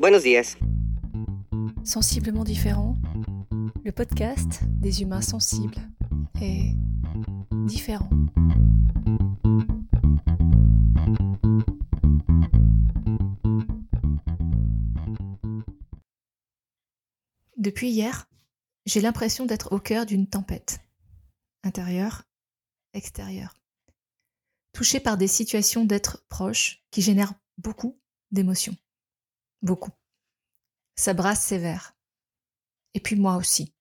Buenos días. Sensiblement différent, le podcast des humains sensibles est différent. Depuis hier, j'ai l'impression d'être au cœur d'une tempête, intérieure, extérieure, touchée par des situations d'être proche qui génèrent beaucoup d'émotions. Beaucoup. Ça brasse sévère. Et puis moi aussi.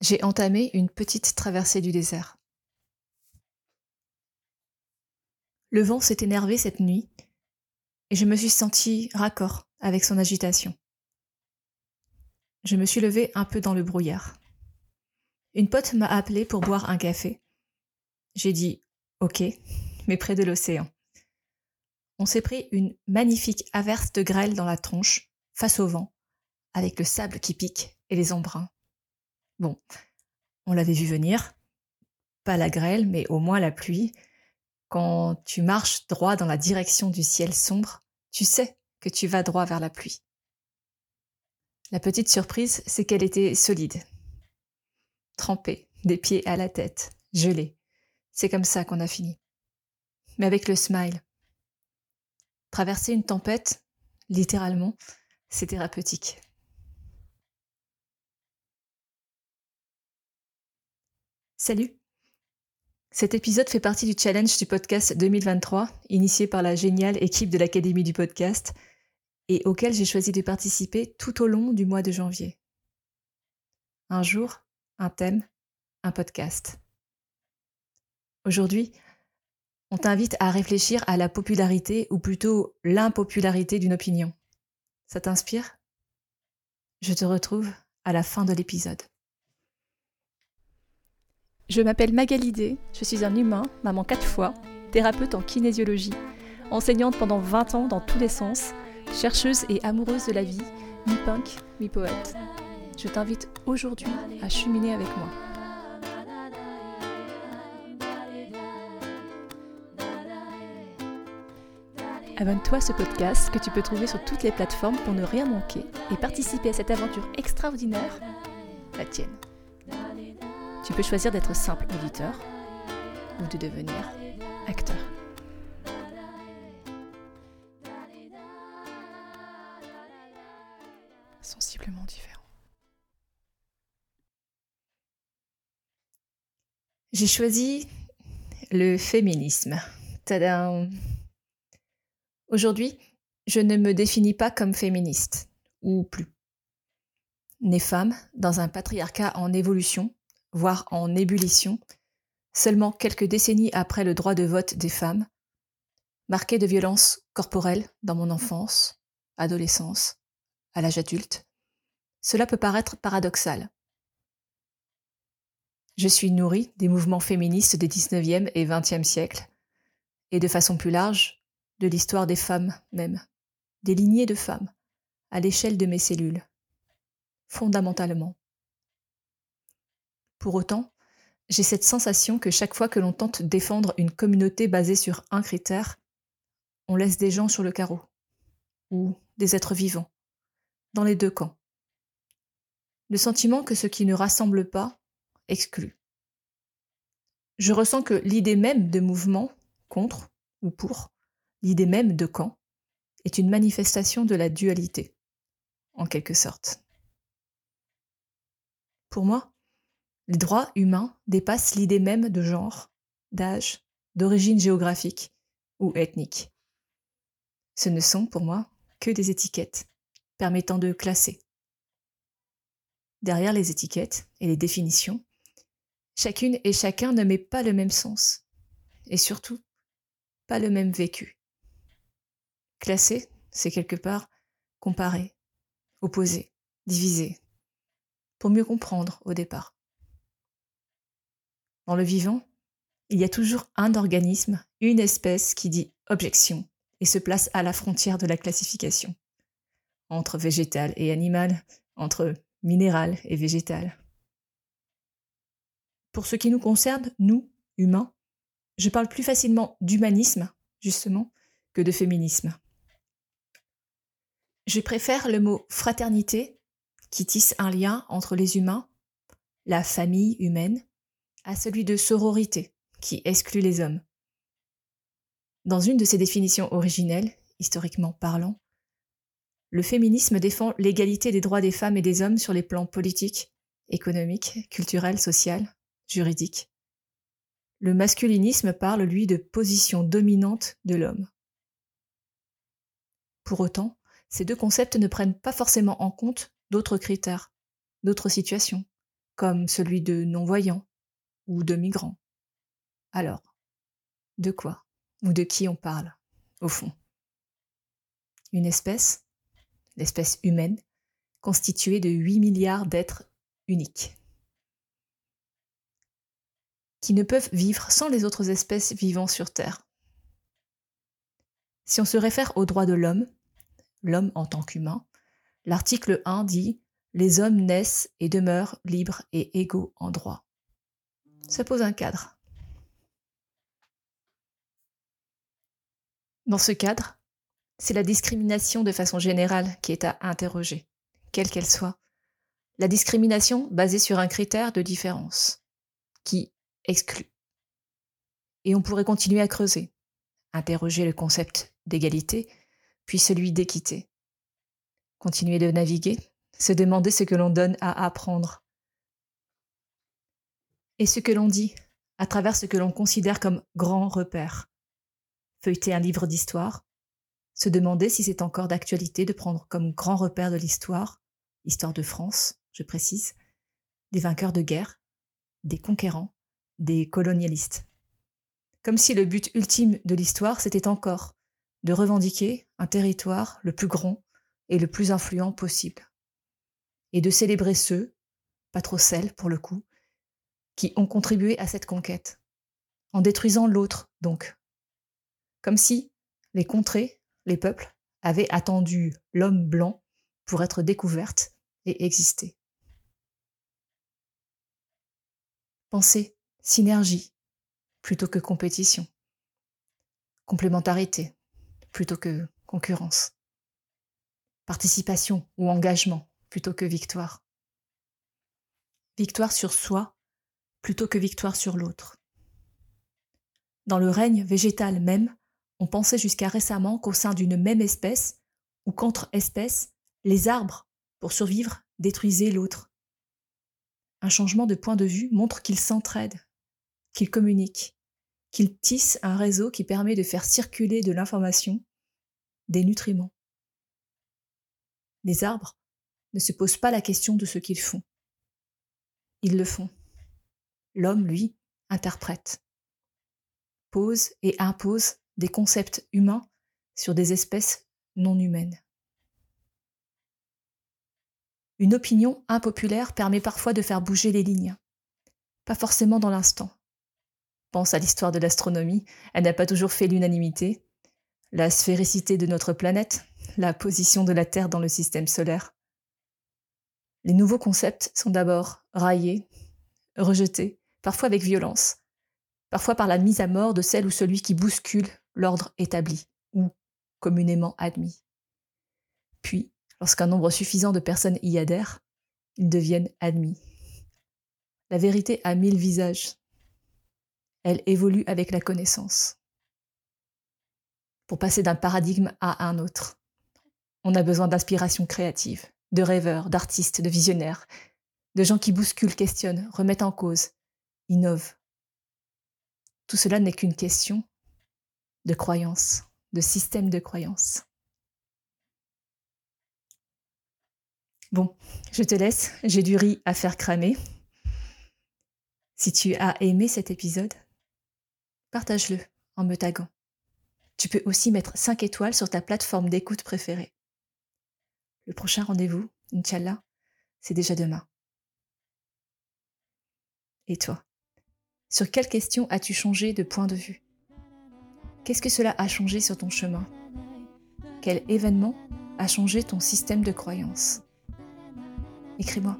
J'ai entamé une petite traversée du désert. Le vent s'est énervé cette nuit et je me suis sentie raccord avec son agitation. Je me suis levée un peu dans le brouillard. Une pote m'a appelé pour boire un café. J'ai dit OK, mais près de l'océan. On s'est pris une magnifique averse de grêle dans la tronche, face au vent, avec le sable qui pique et les embruns. Bon, on l'avait vu venir. Pas la grêle, mais au moins la pluie. Quand tu marches droit dans la direction du ciel sombre, tu sais que tu vas droit vers la pluie. La petite surprise, c'est qu'elle était solide. Trempée, des pieds à la tête, gelée. C'est comme ça qu'on a fini. Mais avec le smile. Traverser une tempête, littéralement, c'est thérapeutique. Salut Cet épisode fait partie du challenge du podcast 2023, initié par la géniale équipe de l'Académie du podcast, et auquel j'ai choisi de participer tout au long du mois de janvier. Un jour, un thème, un podcast. Aujourd'hui, on t'invite à réfléchir à la popularité ou plutôt l'impopularité d'une opinion. Ça t'inspire? Je te retrouve à la fin de l'épisode. Je m'appelle Magalidé, je suis un humain, maman quatre fois, thérapeute en kinésiologie, enseignante pendant 20 ans dans tous les sens, chercheuse et amoureuse de la vie, mi-punk, mi-poète. Je t'invite aujourd'hui à cheminer avec moi. Abonne-toi à ce podcast que tu peux trouver sur toutes les plateformes pour ne rien manquer et participer à cette aventure extraordinaire, la tienne. Tu peux choisir d'être simple auditeur ou de devenir acteur. Sensiblement différent. J'ai choisi le féminisme. Tadam Aujourd'hui, je ne me définis pas comme féministe, ou plus. Née femme, dans un patriarcat en évolution, voire en ébullition, seulement quelques décennies après le droit de vote des femmes, marquée de violences corporelles dans mon enfance, adolescence, à l'âge adulte, cela peut paraître paradoxal. Je suis nourrie des mouvements féministes des 19e et 20e siècles, et de façon plus large, de l'histoire des femmes même, des lignées de femmes, à l'échelle de mes cellules, fondamentalement. Pour autant, j'ai cette sensation que chaque fois que l'on tente défendre une communauté basée sur un critère, on laisse des gens sur le carreau, ou des êtres vivants, dans les deux camps. Le sentiment que ce qui ne rassemble pas exclut. Je ressens que l'idée même de mouvement contre ou pour l'idée même de camp, est une manifestation de la dualité, en quelque sorte. Pour moi, les droits humains dépassent l'idée même de genre, d'âge, d'origine géographique ou ethnique. Ce ne sont, pour moi, que des étiquettes permettant de classer. Derrière les étiquettes et les définitions, chacune et chacun ne met pas le même sens, et surtout pas le même vécu. Classer, c'est quelque part comparer, opposer, diviser, pour mieux comprendre au départ. Dans le vivant, il y a toujours un organisme, une espèce qui dit objection et se place à la frontière de la classification, entre végétal et animal, entre minéral et végétal. Pour ce qui nous concerne, nous, humains, je parle plus facilement d'humanisme, justement, que de féminisme. Je préfère le mot fraternité qui tisse un lien entre les humains, la famille humaine, à celui de sororité qui exclut les hommes. Dans une de ses définitions originelles, historiquement parlant, le féminisme défend l'égalité des droits des femmes et des hommes sur les plans politiques, économiques, culturels, social, juridiques. Le masculinisme parle, lui, de position dominante de l'homme. Pour autant, ces deux concepts ne prennent pas forcément en compte d'autres critères, d'autres situations, comme celui de non-voyants ou de migrants. Alors, de quoi ou de qui on parle, au fond? Une espèce, l'espèce humaine, constituée de 8 milliards d'êtres uniques, qui ne peuvent vivre sans les autres espèces vivant sur Terre. Si on se réfère aux droits de l'homme, l'homme en tant qu'humain, l'article 1 dit Les hommes naissent et demeurent libres et égaux en droit. Ça pose un cadre. Dans ce cadre, c'est la discrimination de façon générale qui est à interroger, quelle qu'elle soit. La discrimination basée sur un critère de différence, qui exclut. Et on pourrait continuer à creuser, interroger le concept d'égalité, puis celui d'équité. Continuer de naviguer, se demander ce que l'on donne à apprendre. Et ce que l'on dit, à travers ce que l'on considère comme grand repère. Feuilleter un livre d'histoire, se demander si c'est encore d'actualité de prendre comme grand repère de l'histoire, histoire de France, je précise, des vainqueurs de guerre, des conquérants, des colonialistes. Comme si le but ultime de l'histoire, c'était encore de revendiquer un territoire le plus grand et le plus influent possible, et de célébrer ceux, pas trop celles pour le coup, qui ont contribué à cette conquête, en détruisant l'autre donc. Comme si les contrées, les peuples, avaient attendu l'homme blanc pour être découvertes et exister. Pensez synergie plutôt que compétition, complémentarité plutôt que concurrence, participation ou engagement plutôt que victoire, victoire sur soi plutôt que victoire sur l'autre. Dans le règne végétal même, on pensait jusqu'à récemment qu'au sein d'une même espèce, ou qu'entre espèces, les arbres, pour survivre, détruisaient l'autre. Un changement de point de vue montre qu'ils s'entraident, qu'ils communiquent, qu'ils tissent un réseau qui permet de faire circuler de l'information, des nutriments. Les arbres ne se posent pas la question de ce qu'ils font. Ils le font. L'homme, lui, interprète, pose et impose des concepts humains sur des espèces non humaines. Une opinion impopulaire permet parfois de faire bouger les lignes, pas forcément dans l'instant, pense à l'histoire de l'astronomie, elle n'a pas toujours fait l'unanimité. La sphéricité de notre planète, la position de la Terre dans le système solaire. Les nouveaux concepts sont d'abord raillés, rejetés, parfois avec violence, parfois par la mise à mort de celle ou celui qui bouscule l'ordre établi ou communément admis. Puis, lorsqu'un nombre suffisant de personnes y adhèrent, ils deviennent admis. La vérité a mille visages, elle évolue avec la connaissance. Pour passer d'un paradigme à un autre, on a besoin d'inspiration créative, de rêveurs, d'artistes, de visionnaires, de gens qui bousculent, questionnent, remettent en cause, innovent. Tout cela n'est qu'une question de croyance, de système de croyance. Bon, je te laisse, j'ai du riz à faire cramer. Si tu as aimé cet épisode, partage-le en me taguant. Tu peux aussi mettre 5 étoiles sur ta plateforme d'écoute préférée. Le prochain rendez-vous, Inch'Allah, c'est déjà demain. Et toi? Sur quelle question as-tu changé de point de vue? Qu'est-ce que cela a changé sur ton chemin? Quel événement a changé ton système de croyance? Écris-moi.